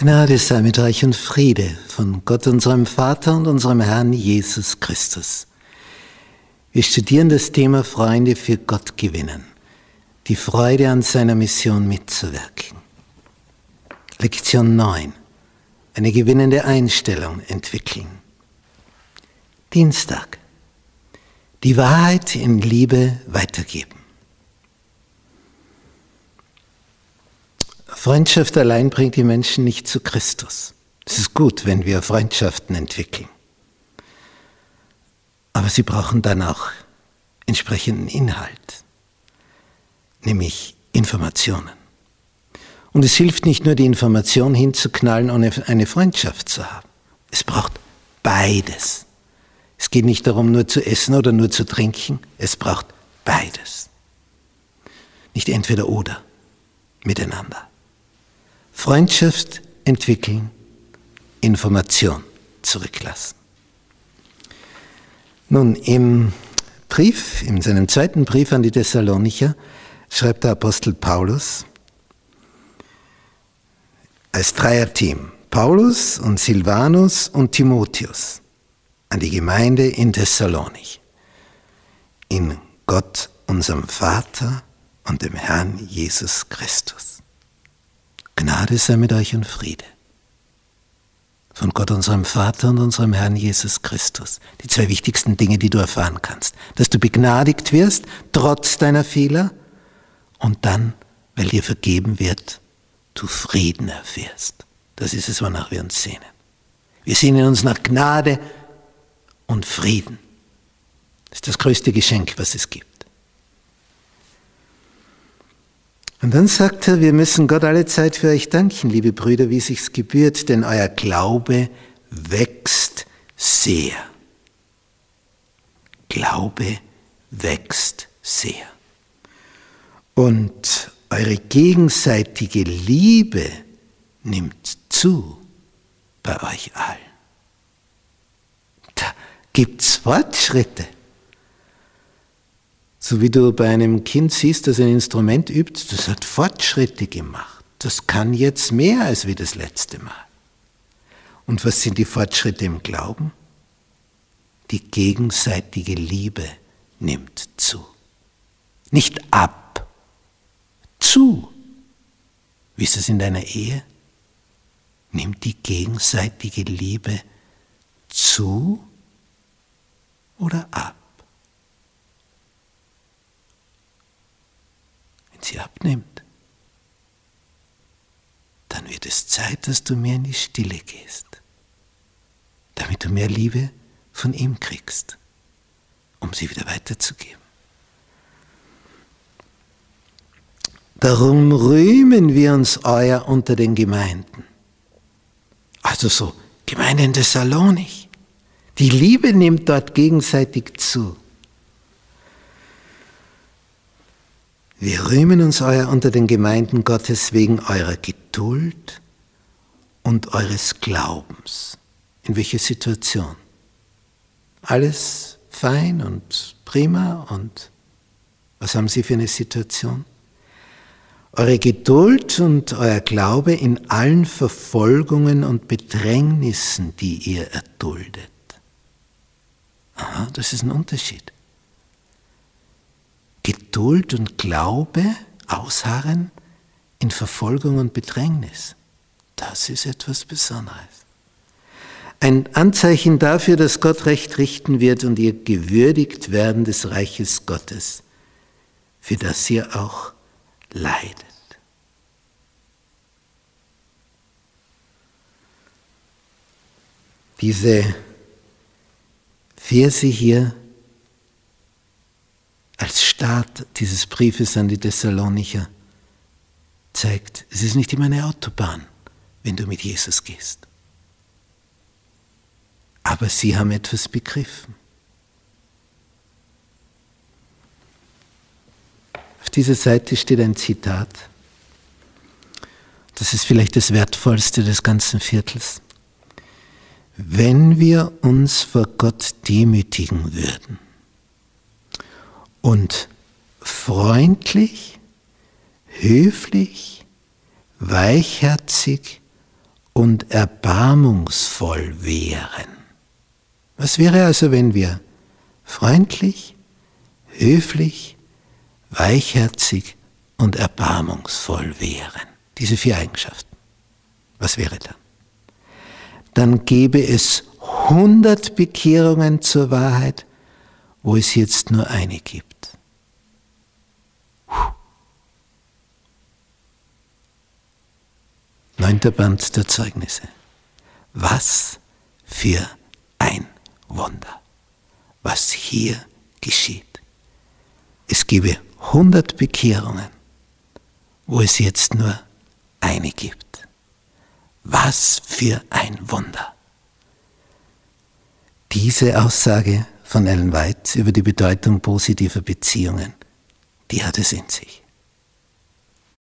Gnade sei mit euch und Friede von Gott unserem Vater und unserem Herrn Jesus Christus. Wir studieren das Thema Freunde für Gott gewinnen, die Freude an seiner Mission mitzuwirken. Lektion 9. Eine gewinnende Einstellung entwickeln. Dienstag. Die Wahrheit in Liebe weitergeben. Freundschaft allein bringt die Menschen nicht zu Christus. Es ist gut, wenn wir Freundschaften entwickeln. Aber sie brauchen dann auch entsprechenden Inhalt, nämlich Informationen. Und es hilft nicht nur, die Information hinzuknallen, ohne eine Freundschaft zu haben. Es braucht beides. Es geht nicht darum, nur zu essen oder nur zu trinken. Es braucht beides. Nicht entweder oder miteinander. Freundschaft entwickeln, Information zurücklassen. Nun, im Brief, in seinem zweiten Brief an die Thessalonicher, schreibt der Apostel Paulus als Dreierteam, Paulus und Silvanus und Timotheus, an die Gemeinde in Thessalonich, in Gott, unserem Vater und dem Herrn Jesus Christus. Gnade sei mit euch und Friede. Von Gott, unserem Vater und unserem Herrn Jesus Christus. Die zwei wichtigsten Dinge, die du erfahren kannst. Dass du begnadigt wirst, trotz deiner Fehler, und dann, weil dir vergeben wird, du Frieden erfährst. Das ist es, wonach wir uns sehnen. Wir sehnen uns nach Gnade und Frieden. Das ist das größte Geschenk, was es gibt. Und dann sagt er, wir müssen Gott alle Zeit für euch danken, liebe Brüder, wie sich's gebührt, denn euer Glaube wächst sehr. Glaube wächst sehr. Und eure gegenseitige Liebe nimmt zu bei euch allen. Da gibt's Fortschritte. So wie du bei einem Kind siehst, das ein Instrument übt, das hat Fortschritte gemacht. Das kann jetzt mehr als wie das letzte Mal. Und was sind die Fortschritte im Glauben? Die gegenseitige Liebe nimmt zu. Nicht ab, zu. Wie ist es in deiner Ehe? Nimmt die gegenseitige Liebe zu oder ab? Wenn sie abnimmt, dann wird es Zeit, dass du mehr in die Stille gehst, damit du mehr Liebe von ihm kriegst, um sie wieder weiterzugeben. Darum rühmen wir uns euer unter den Gemeinden. Also so, Gemeinde in Thessalonich. Die Liebe nimmt dort gegenseitig zu. Wir rühmen uns euer unter den Gemeinden Gottes wegen eurer Geduld und eures Glaubens. In welcher Situation? Alles fein und prima und was haben Sie für eine Situation? Eure Geduld und euer Glaube in allen Verfolgungen und Bedrängnissen, die ihr erduldet. Aha, das ist ein Unterschied. Geduld und Glaube ausharren in Verfolgung und Bedrängnis. Das ist etwas Besonderes. Ein Anzeichen dafür, dass Gott Recht richten wird und ihr gewürdigt werden des Reiches Gottes, für das ihr auch leidet. Diese Verse hier Start dieses Briefes an die Thessalonicher zeigt, es ist nicht immer eine Autobahn, wenn du mit Jesus gehst. Aber sie haben etwas begriffen. Auf dieser Seite steht ein Zitat. Das ist vielleicht das Wertvollste des ganzen Viertels. Wenn wir uns vor Gott demütigen würden, und freundlich, höflich, weichherzig und erbarmungsvoll wären. Was wäre also, wenn wir freundlich, höflich, weichherzig und erbarmungsvoll wären? Diese vier Eigenschaften. Was wäre dann? Dann gäbe es hundert Bekehrungen zur Wahrheit, wo es jetzt nur eine gibt. Neunter Band der Zeugnisse. Was für ein Wunder, was hier geschieht. Es gebe hundert Bekehrungen, wo es jetzt nur eine gibt. Was für ein Wunder. Diese Aussage von Ellen White über die Bedeutung positiver Beziehungen, die hat es in sich.